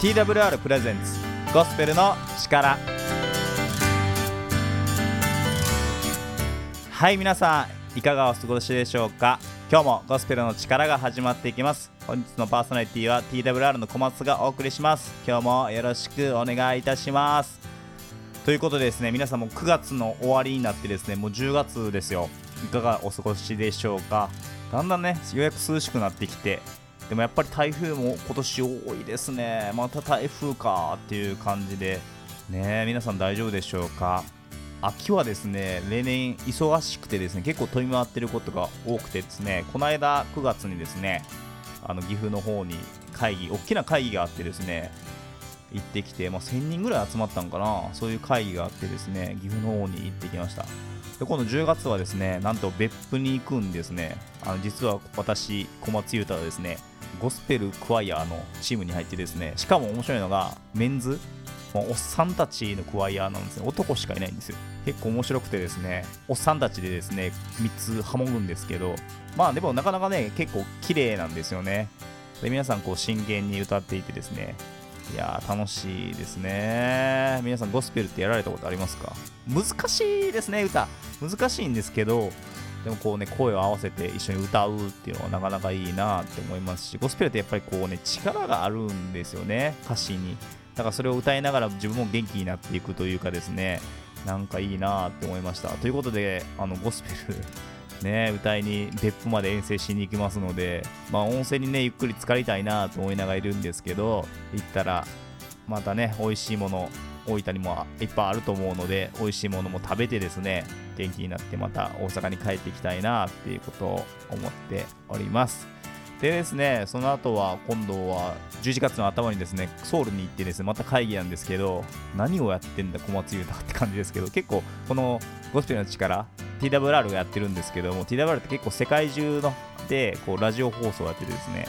TWR プレゼンツゴスペルの力。はい皆さんいかがお過ごしでしょうか？今日もゴスペルの力が始まっていきます。本日のパーソナリティは TWR の小松がお送りします。今日もよろしくお願いいたします。ということでですね皆さんも9月の終わりになってですねもう10月ですよ。いかがお過ごしでしょうか？だんだんねようやく涼しくなってきてでもやっぱり台風も今年多いですね。また台風かっていう感じで。ね皆さん大丈夫でしょうか？秋はですね例年忙しくてですね結構飛び回ってることが多くてですねこの間9月にですねあの岐阜の方に会議大きな会議があってですね行ってきて、まあ、1000人ぐらい集まったんかな？そういう会議があってですね岐阜の方に行ってきました。で今度10月はですねなんと別府に行くんですね。あの実は私小松裕太はですねゴスペルクワイアのチームに入ってですねしかも面白いのがメンズもうおっさんたちのクワイアなんですね。男しかいないんですよ。結構面白くてですねおっさんたちでですね3つハモるんですけどまあでもなかなかね結構綺麗なんですよね。で皆さんこう真剣に歌っていてですね。いやー楽しいですね。皆さんゴスペルってやられたことありますか？難しいですね歌。難しいんですけどでもこうね声を合わせて一緒に歌うっていうのはなかなかいいなって思いますしゴスペルってやっぱりこうね力があるんですよね歌詞に。だからそれを歌いながら自分も元気になっていくというかですねなんかいいなって思いました。ということであのゴスペル ね、歌いに別府まで遠征しに行きますので、まあ、温泉にねゆっくり浸かりたいなと思いながらいるんですけど行ったらまたね美味しいもの大分にもいっぱいあると思うので美味しいものも食べてですね元気になってまた大阪に帰っていきたいなっていうことを思っております。でですねその後は今度は11月の頭にですねソウルに行ってですねまた会議なんですけど何をやってんだ小松裕太って感じですけど結構このゴスペルの力 TWR がやってるんですけども TWR って結構世界中のでこうラジオ放送をやっててですね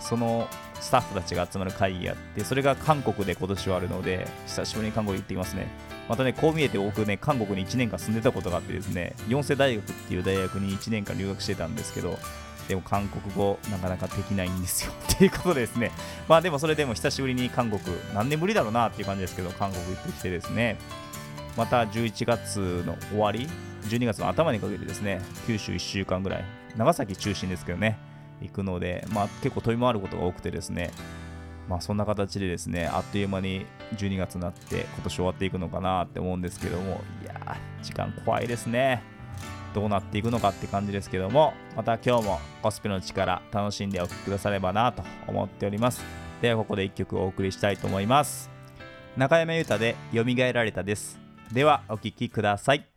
そのスタッフたちが集まる会議があってそれが韓国で今年はあるので久しぶりに韓国行ってきますね。またねこう見えて僕ね韓国に1年間住んでたことがあってですね四世大学っていう大学に1年間留学してたんですけどでも韓国語なかなかできないんですよ。っていうことですね。まあでもそれでも久しぶりに韓国何年ぶりだろうなっていう感じですけど韓国行ってきてですね。また11月の終わり12月の頭にかけてですね九州1週間ぐらい長崎中心ですけどね。行くので、まあ、結構飛び回ることが多くてですねまあそんな形でですねあっという間に12月になって今年終わっていくのかなって思うんですけどもいやー時間怖いですね。どうなっていくのかって感じですけどもまた今日もコスペの力楽しんでお聴きくださればなと思っております。ではここで1曲お送りしたいと思います。中山優太で「よみがえられた」です。ではお聴きください。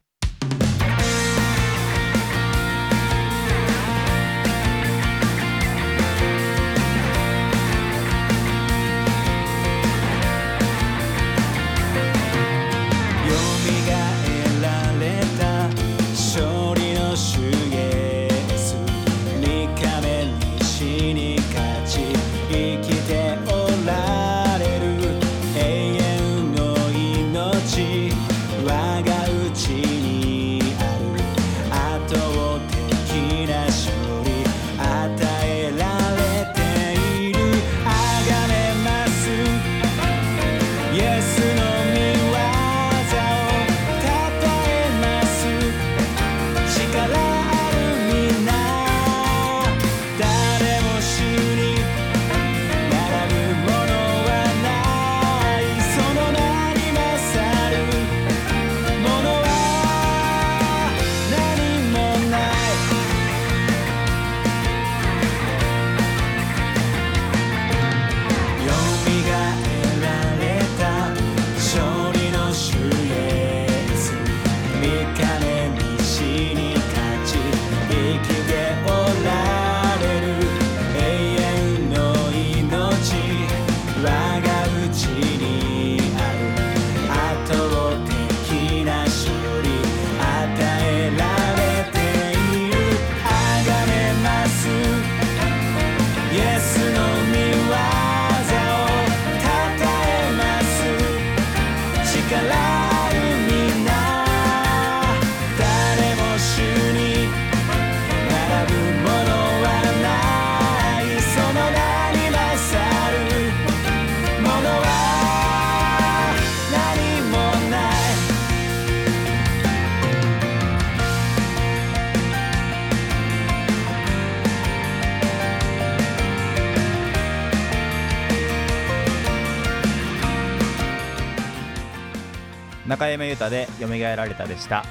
中山裕太で「よみがえられた」でした。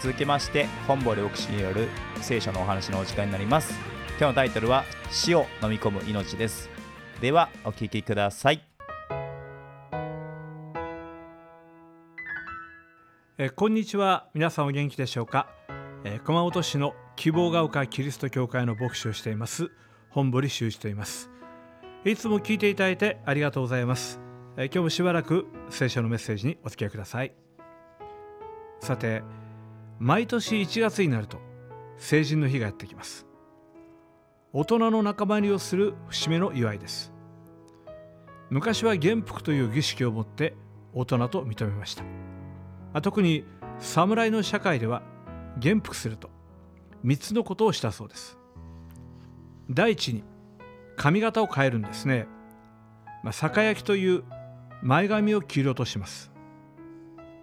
続きまして本堀牧師による聖書のお話のお時間になります。今日のタイトルは「死を飲み込む命」です。ではお聞きください。えこんにちは。皆さんお元気でしょうか、えー熊本市の希望が丘キリスト教会の牧師をしています本堀修一と言います。いつも聞いていただいてありがとうございます、え今日もしばらく聖書のメッセージにお付き合いください。さて毎年1月になると成人の日がやってきます。大人の仲間入りをする節目の祝いです。昔は元服という儀式をもって大人と認めました。特に侍の社会では元服すると3つのことをしたそうです。第一に髪型を変えるんですね、まあ、酒焼きという前髪を切り落とします。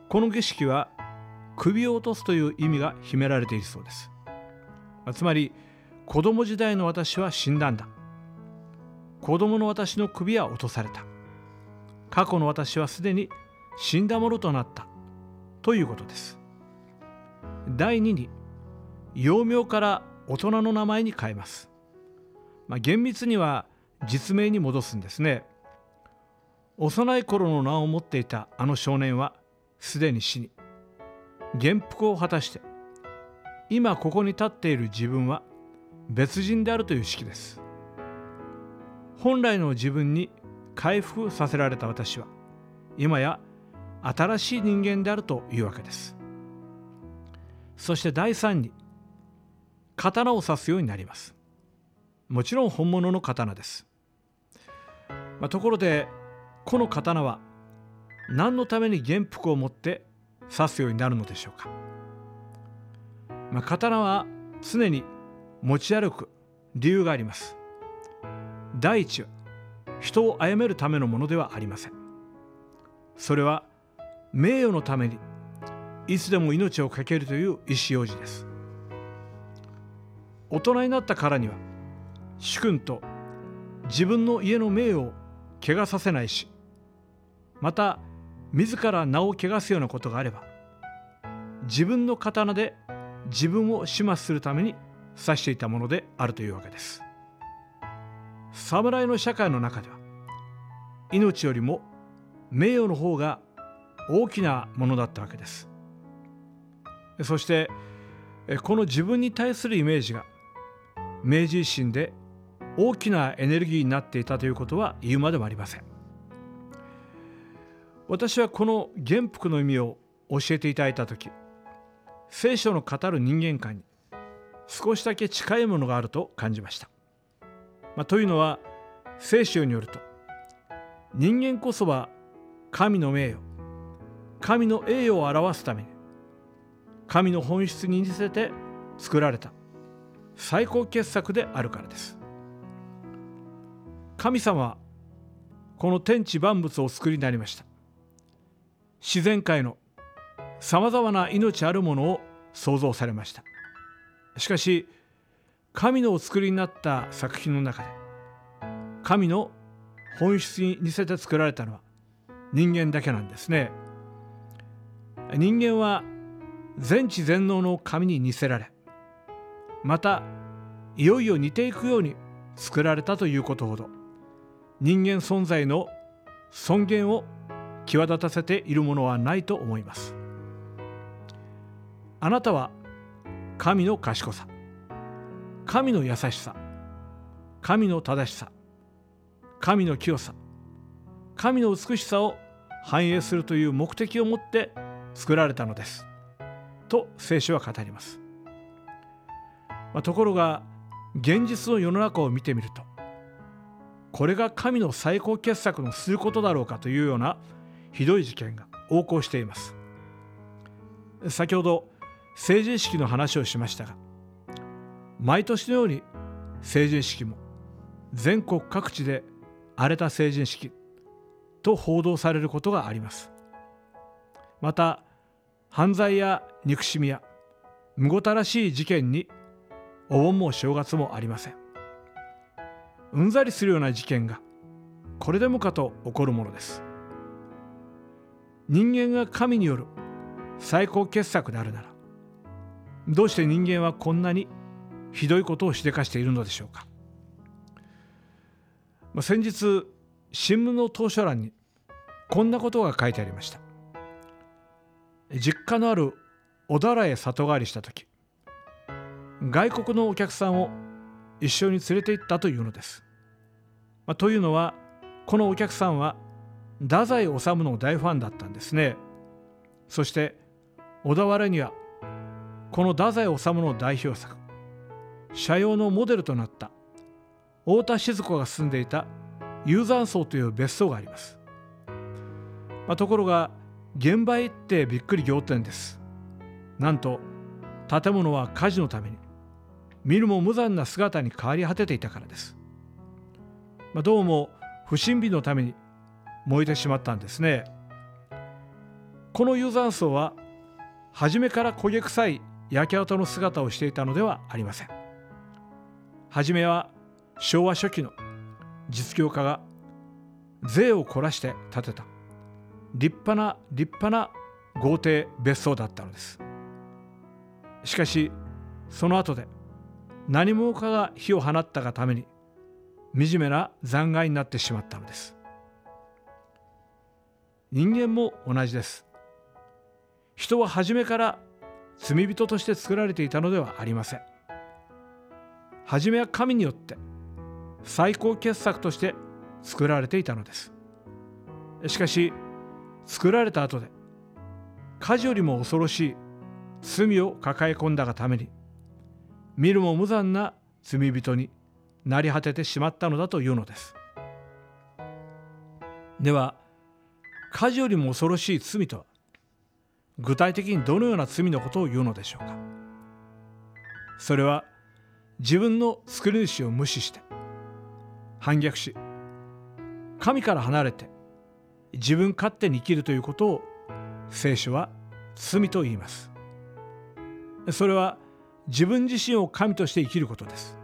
この儀式は首を落とすという意味が秘められているそうです。まあつまり子供時代の私は死んだんだ。子供の私の首は落とされた。過去の私はすでに死んだものとなった。ということです。第2に幼名から大人の名前に変えます、まあ、厳密には実名に戻すんですね。幼い頃の名を持っていたあの少年はすでに死に元服を果たして今ここに立っている自分は別人であるという式です。本来の自分に回復させられた私は今や新しい人間であるというわけです。そして第3に刀を刺すようになります。もちろん本物の刀です、まあところでこの刀は何のために元服を持って刺すようになるのでしょうか、まあ、刀は常に持ち歩く理由があります。第一は人を殺めるためのものではありません。それは名誉のためにいつでも命を懸けるという意思表示です。大人になったからには主君と自分の家の名誉を汚させないしまた自ら名を汚すようなことがあれば自分の刀で自分を始末するために指していたものであるというわけです。侍の社会の中では命よりも名誉の方が大きなものだったわけです。そしてこの自分に対するイメージが明治維新で大きなエネルギーになっていたということは言うまでもありません。私はこの元服の意味を教えていただいた時聖書の語る人間観に少しだけ近いものがあると感じました、まあ、というのは聖書によると人間こそは神の名誉神の栄誉を表すために神の本質に似せて作られた最高傑作であるからです。神様はこの天地万物を作りになりました。自然界のさまざまな命あるものを創造されました。しかし神のお作りになった作品の中で神の本質に似せて作られたのは人間だけなんですね。人間は全知全能の神に似せられまたいよいよ似ていくように作られたということほど人間存在の尊厳を際立たせているものはないと思います。あなたは神の賢さ神の優しさ神の正しさ神の清さ神の美しさを反映するという目的を持って作られたのです。と聖書は語ります、まあ、ところが現実の世の中を見てみるとこれが神の最高傑作のすることだろうかというようなひどい事件が横行しています。先ほど成人式の話をしましたが毎年のように成人式も全国各地で荒れた成人式と報道されることがあります。また犯罪や憎しみやむごたらしい事件にお盆も正月もありません。うんざりするような事件がこれでもかと起こるものです。人間が神による最高傑作であるならどうして人間はこんなにひどいことをしでかしているのでしょうか、まあ、先日新聞の当初欄にこんなことが書いてありました。実家のある小田原へ里帰りした時外国のお客さんを一緒に連れて行ったというのです、まあ、というのはこのお客さんは太宰治の大ファンだったんですね。そして小田原にはこの太宰治の代表作社用のモデルとなった太田静子が住んでいた雄山荘という別荘があります、まあ、ところが現場へ行ってびっくり仰天です。なんと建物は火事のために見るも無残な姿に変わり果てていたからです、まあ、どうも不審火のために燃えてしまったんですね。この雄山荘は初めから焦げ臭い焼け跡の姿をしていたのではありません。初めは昭和初期の実業家が税を凝らして建てた。立派な立派な豪邸別荘だったのです。しかしその後で何者かが火を放ったがために惨めな残骸になってしまったのです。人間も同じです。人は初めから罪人として作られていたのではありません。初めは神によって最高傑作として作られていたのです。しかし作られた後で火事よりも恐ろしい罪を抱え込んだがために見るも無残な罪人になり果ててしまったのだというのです。では火事よりも恐ろしい罪とは具体的にどのような罪のことを言うのでしょうか。それは自分の作り主を無視して反逆し神から離れて自分勝手に生きるということを聖書は罪と言います。それは自分自身を神として生きることです。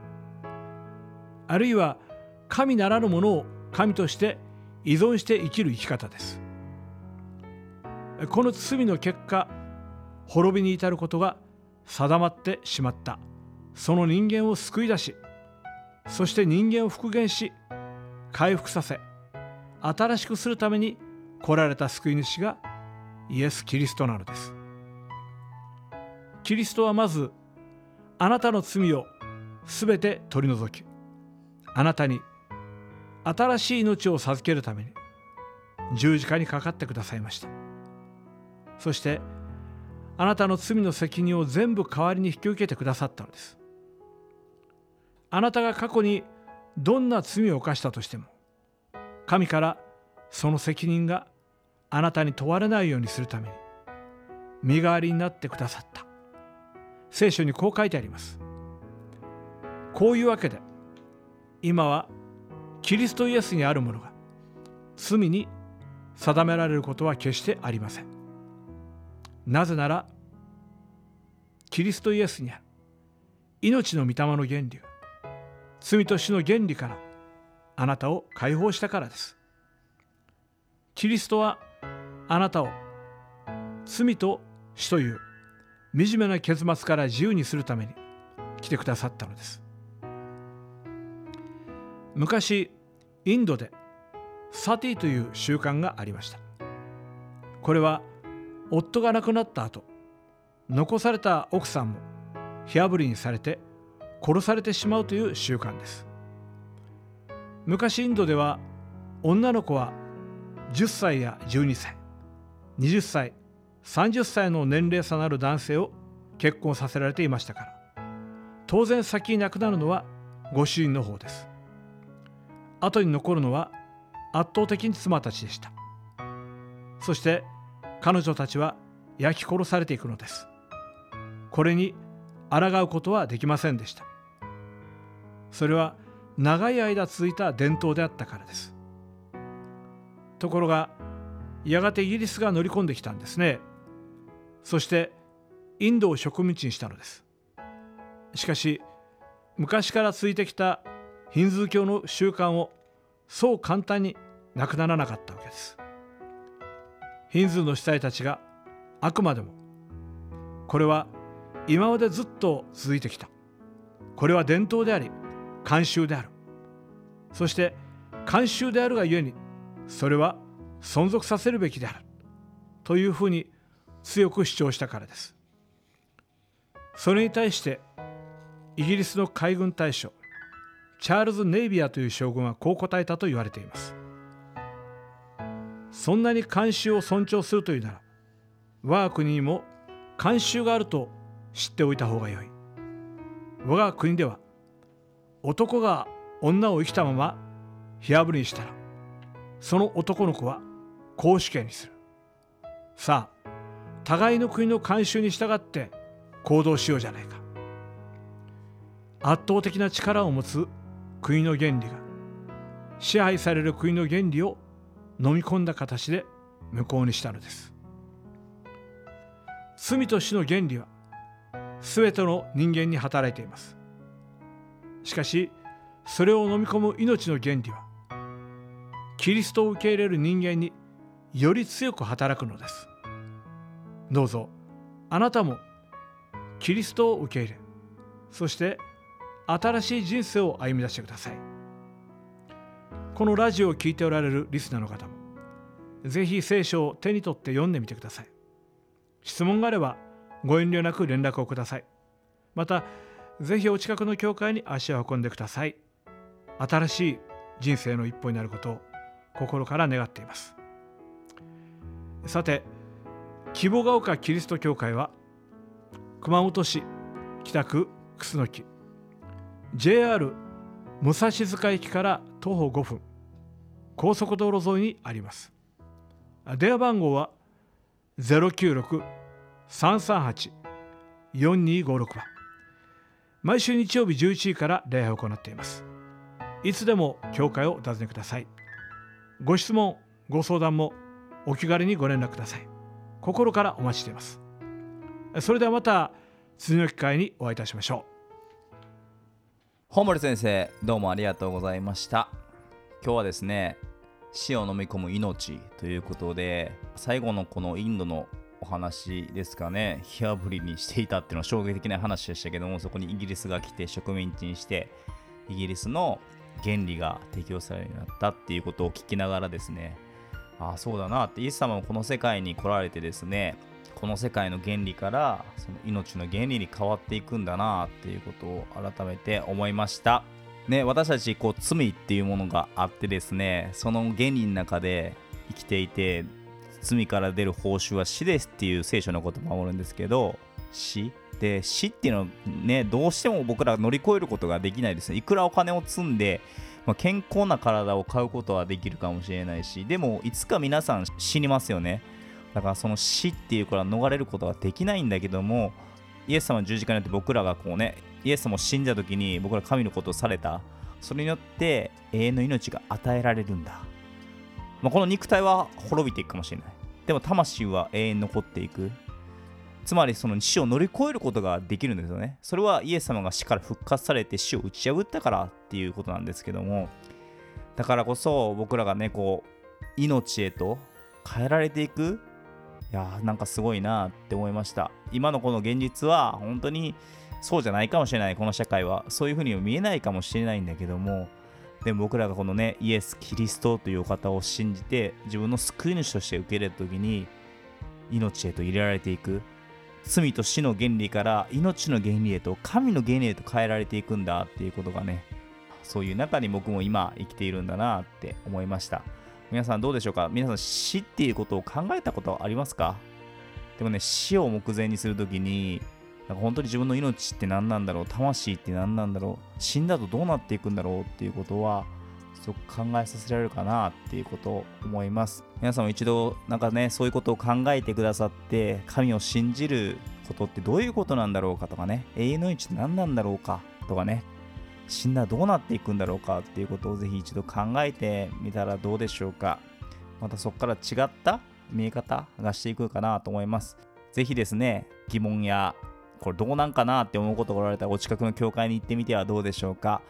あるいは神ならぬものを神として依存して生きる生き方です。この罪の結果滅びに至ることが定まってしまった。その人間を救い出しそして人間を復元し回復させ新しくするために来られた救い主がイエス・キリストなのです。キリストはまずあなたの罪をすべて取り除きあなたに新しい命を授けるために十字架にかかってくださいました。そしてあなたの罪の責任を全部代わりに引き受けてくださったのです。あなたが過去にどんな罪を犯したとしても神からその責任があなたに問われないようにするために身代わりになってくださった。聖書にこう書いてあります。こういうわけで今はキリストイエスにあるものが罪に定められることは決してありません。なぜならキリストイエスにある命の御霊の原理罪と死の原理からあなたを解放したからです。キリストはあなたを罪と死という惨めな結末から自由にするために来てくださったのです。昔インドでサティという習慣がありました。これは夫が亡くなった後残された奥さんも火あぶりにされて殺されてしまうという習慣です。昔インドでは女の子は10歳や12歳20歳30歳の年齢差のある男性を結婚させられていましたから当然先に亡くなるのはご主人の方です。後に残るのは圧倒的に妻たちでした。そして彼女たちは焼き殺されていくのです。これに抗うことはできませんでした。それは長い間続いた伝統であったからです。ところがやがてイギリスが乗り込んできたんですね。そしてインドを植民地にしたのです。しかし昔から続いてきたヒンズー教の習慣をそう簡単になくならなかったわけです。ヒンズーの司祭たちがあくまでも。これは今までずっと続いてきた。これは伝統であり慣習である。そして慣習であるがゆえにそれは存続させるべきである。というふうに強く主張したからです。それに対してイギリスの海軍大将チャールズ・ネイビアという将軍はこう答えたと言われています。そんなに慣習を尊重するというなら我が国にも慣習があると知っておいた方がよい。我が国では男が女を生きたまま火あぶりにしたらその男の子は公主刑にする。さあ互いの国の慣習に従って行動しようじゃないか。圧倒的な力を持つ国の原理が支配される国の原理を飲み込んだ形で無効にしたのです。罪と死の原理は全ての人間に働いています。しかしそれを飲み込む命の原理はキリストを受け入れる人間により強く働くのです。どうぞあなたもキリストを受け入れそして新しい人生を歩み出してください。このラジオを聴いておられるリスナーの方もぜひ聖書を手に取って読んでみてください。質問があればご遠慮なく連絡をください。またぜひお近くの教会に足を運んでください。新しい人生の一歩になることを心から願っています。さて希望が丘キリスト教会は熊本市北区楠木 JR 武蔵塚駅から徒歩5分。高速道路沿いにあります。電話番号は096-338-4256番。毎週日曜日11時から礼拝を行っています。いつでも教会をお尋ねください。ご質問ご相談もお気軽にご連絡ください。心からお待ちしています。それではまた次の機会にお会いいたしましょう。本森先生どうもありがとうございました。今日はですね死を飲み込む命ということで最後のこのインドのお話ですかね。火あぶりにしていたっていうのは衝撃的な話でしたけどもそこにイギリスが来て植民地にしてイギリスの原理が適用されるようになったっていうことを聞きながらですね。ああそうだなって。イエス様もこの世界に来られてですねこの世界の原理からその命の原理に変わっていくんだなっていうことを改めて思いました。ね私たちこう罪っていうものがあってですねその原理の中で生きていて罪から出る報酬は死ですっていう聖書のことを守るんですけど死？で死っていうのはねどうしても僕ら乗り越えることができないですね。いくらお金を積んで、まあ、健康な体を買うことはできるかもしれないしでもいつか皆さん死にますよね。だからその死っていうから逃れることはできないんだけどもイエス様の十字架によって僕らがこうねイエス様死んだ時に僕ら神のことをされた。それによって永遠の命が与えられるんだ、まあ、この肉体は滅びていくかもしれない。でも魂は永遠に残っていく。つまりその死を乗り越えることができるんですよね。それはイエス様が死から復活されて死を打ち破ったからっていうことなんですけども。だからこそ僕らがねこう命へと変えられていく。いやーなんかすごいなって思いました。今のこの現実は本当にそうじゃないかもしれないこの社会は。そういうふうには見えないかもしれないんだけども。でも僕らがこのねイエス・キリストというお方を信じて自分の救い主として受け入れた時に命へと入れられていく。罪と死の原理から命の原理へと神の原理へと変えられていくんだっていうことがねそういう中に僕も今生きているんだなって思いました。皆さんどうでしょうか？皆さん死っていうことを考えたことはありますか？でもね死を目前にするときに本当に自分の命って何なんだろう魂って何なんだろう死んだとどうなっていくんだろうっていうことはすごく考えさせられるかなっていうことを思います。皆さんも一度なんかねそういうことを考えてくださって神を信じることってどういうことなんだろうかとかね永遠の命って何なんだろうかとかね死んだらどうなっていくんだろうかっていうことをぜひ一度考えてみたらどうでしょうか。またそこから違った見え方がしていくかなと思います。ぜひですね疑問やこれどうなんかなって思うことがおられたらお近くの教会に行ってみてはどうでしょうか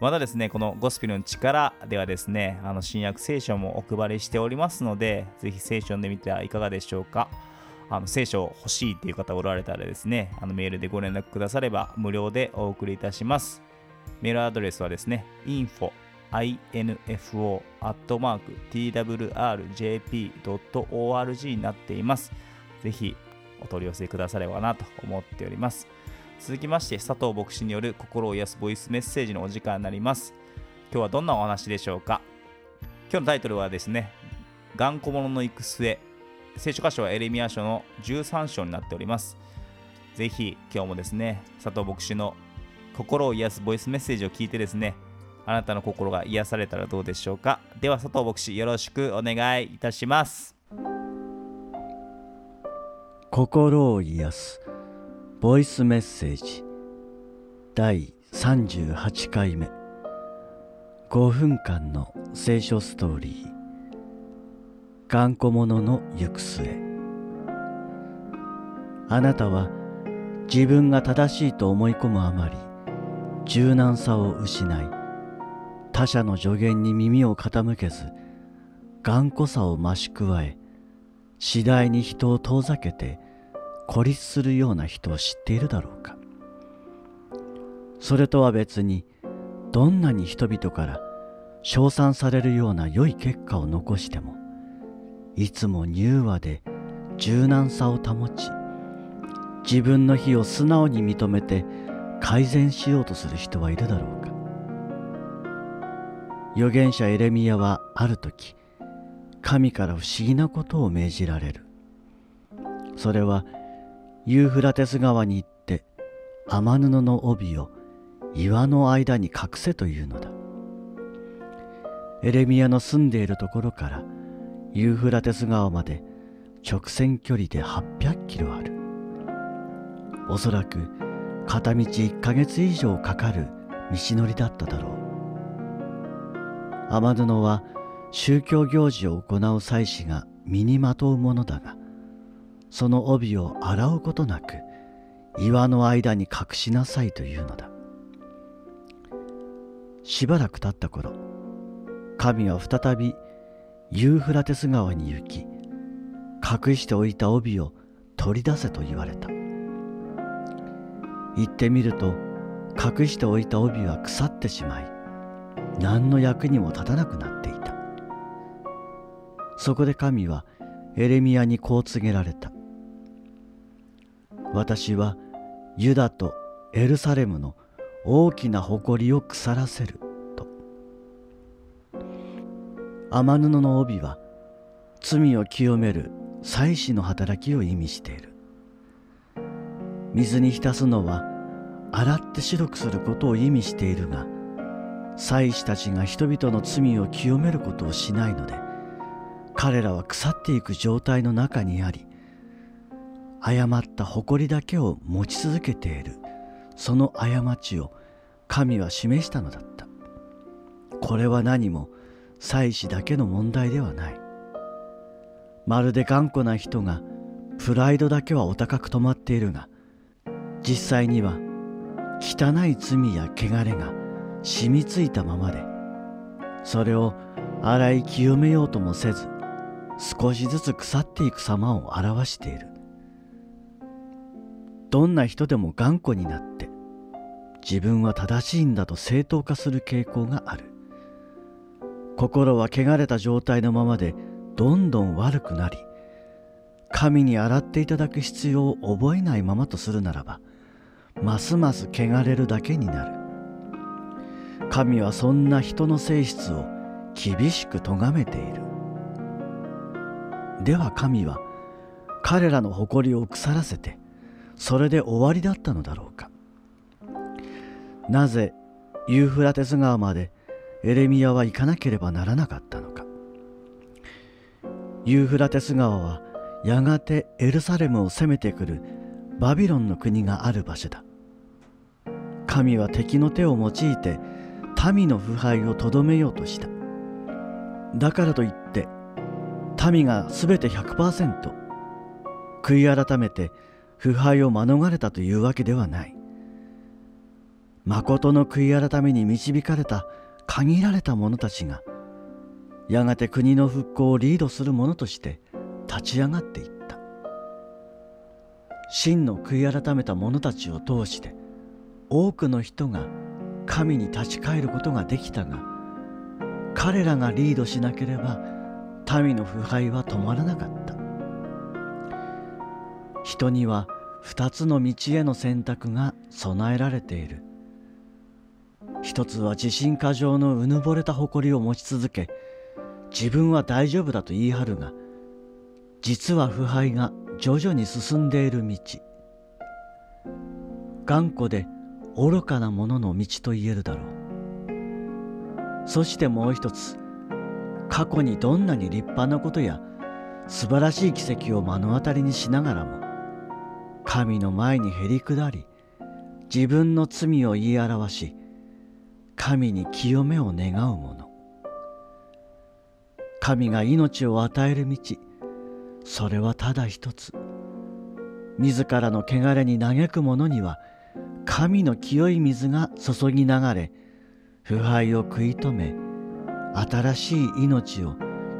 またですねこのゴスペルの力ではですねあの新約聖書もお配りしておりますのでぜひ聖書読んでみてはいかがでしょうかあの聖書欲しいっていう方おられたらですね、あのメールでご連絡くだされば無料でお送りいたします。メールアドレスはですね、info info twrjp.org になっています。ぜひお取り寄せくださればなと思っております。続きまして、佐藤牧師による心を癒すボイスメッセージのお時間になります。今日はどんなお話でしょうか？今日のタイトルはですね、頑固者の行く末、聖書箇所はエレミア書の13章になっております。ぜひ今日もですね、佐藤牧師の心を癒すボイスメッセージを聞いてですね、あなたの心が癒されたらどうでしょうか？では佐藤牧師よろしくお願いいたします。心を癒す。ボイスメッセージ。第38回目。5分間の聖書ストーリー。頑固者の行く末。あなたは自分が正しいと思い込むあまり柔軟さを失い他者の助言に耳を傾けず頑固さを増し加え次第に人を遠ざけて孤立するような人を知っているだろうか。それとは別にどんなに人々から称賛されるような良い結果を残してもいつも柔和で柔軟さを保ち自分の非を素直に認めて改善しようとする人はいるだろうか。預言者エレミヤはある時神から不思議なことを命じられる。それはユーフラテス川に行って天布の帯を岩の間に隠せというのだ。エレミヤの住んでいるところからユーフラテス川まで直線距離で800キロある。おそらく片道1ヶ月以上かかる道のりだっただろう。天布は宗教行事を行う祭司が身にまとうものだがその帯を洗うことなく岩の間に隠しなさいというのだ。しばらく経った頃神は再びユーフラテス川に行き隠しておいた帯を取り出せと言われた。行ってみると隠しておいた帯は腐ってしまい何の役にも立たなくなっていた。そこで神はエレミヤにこう告げられた。私はユダとエルサレムの大きな誇りを腐らせる。と。天布の帯は罪を清める祭祀の働きを意味している。水に浸すのは洗って白くすることを意味しているが祭司たちが人々の罪を清めることをしないので彼らは腐っていく状態の中にあり誤った誇りだけを持ち続けている。その過ちを神は示したのだった。これは何も祭司だけの問題ではない。まるで頑固な人がプライドだけはお高く止まっているが実際には汚い罪や汚れが染みついたままでそれを洗い清めようともせず少しずつ腐っていく様を表している。どんな人でも頑固になって自分は正しいんだと正当化する傾向がある。心は汚れた状態のままでどんどん悪くなり神に洗っていただく必要を覚えないままとするならばますます汚れるだけになる。神はそんな人の性質を厳しく咎めている。では神は彼らの誇りを腐らせてそれで終わりだったのだろうか。なぜユーフラテス川までエレミヤは行かなければならなかったのか。ユーフラテス川はやがてエルサレムを攻めてくるバビロンの国がある場所だ。神は敵の手を用いて民の腐敗をとどめようとした。だからといって民が全て100%悔い改めて腐敗を免れたというわけではない。誠の悔い改めに導かれた限られた者たちがやがて国の復興をリードする者として立ち上がっていった。真の悔い改めた者たちを通して多くの人が神に立ち返ることができたが彼らがリードしなければ民の腐敗は止まらなかった。人には二つの道への選択が備えられている。一つは自信過剰のうぬぼれた誇りを持ち続け自分は大丈夫だと言い張るが実は腐敗が徐々に進んでいる道。頑固で愚かな者の道と言えるだろう。そしてもう一つ過去にどんなに立派なことや素晴らしい奇跡を目の当たりにしながらも神の前にへり下り自分の罪を言い表し神に清めを願う者。神が命を与える道それはただ一つ。自らの汚れに嘆く者には神の清い水が注ぎ流れ腐敗を食い止め新しい命を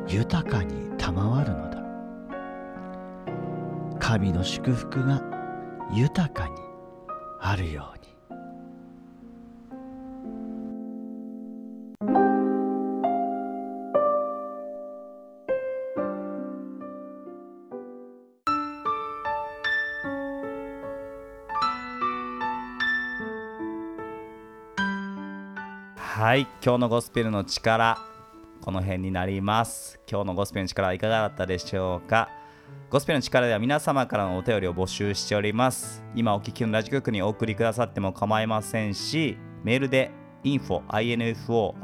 豊かに賜るのだ。神の祝福が豊かにあるように。はい今日のゴスペルの力この辺になります。今日のゴスペルの力はいかがだったでしょうか？ゴスペルの力では皆様からのお便りを募集しております。今お聞きのラジオ局にお送りくださっても構いませんしメールで info info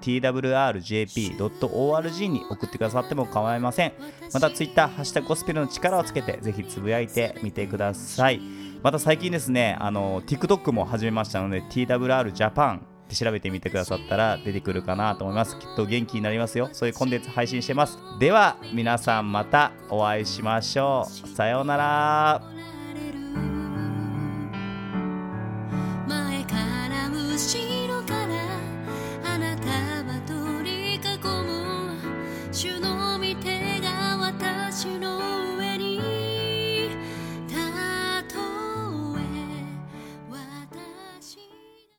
twrjp.org に送ってくださっても構いません。またツイッターハッシュタグゴスペルの力をつけてぜひつぶやいてみてください。また最近ですねあの TikTok も始めましたので TWR Japan って調べてみてくださったら出てくるかなと思います。きっと元気になりますよ。そういうコンテンツ配信してます。では皆さんまたお会いしましょう。さようなら。